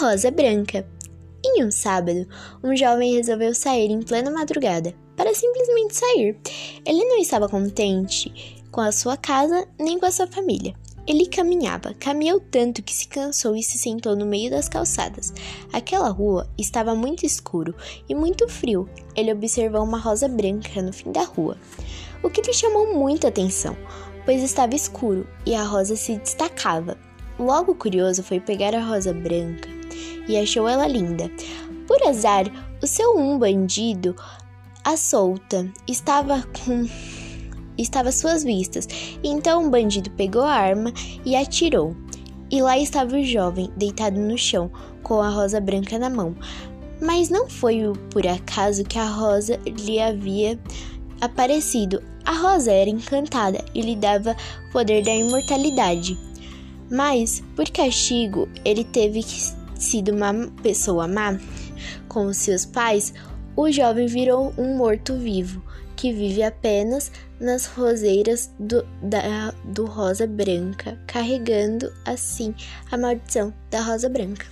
rosa branca. Em um sábado, um jovem resolveu sair em plena madrugada para simplesmente sair. Ele não estava contente com a sua casa nem com a sua família. Ele caminhava, caminhou tanto que se cansou e se sentou no meio das calçadas. Aquela rua estava muito escuro e muito frio. Ele observou uma rosa branca no fim da rua, o que lhe chamou muita atenção, pois estava escuro e a rosa se destacava. Logo curioso foi pegar a rosa branca e achou ela linda. Por azar, o seu um bandido, a solta, estava com estava às suas vistas. Então o bandido pegou a arma e atirou. E lá estava o jovem, deitado no chão, com a rosa branca na mão. Mas não foi por acaso que a rosa lhe havia aparecido. A rosa era encantada e lhe dava o poder da imortalidade. Mas, por castigo, ele teve sido uma pessoa má com seus pais, o jovem virou um morto-vivo que vive apenas nas roseiras do, da, do rosa branca, carregando assim a maldição da rosa branca.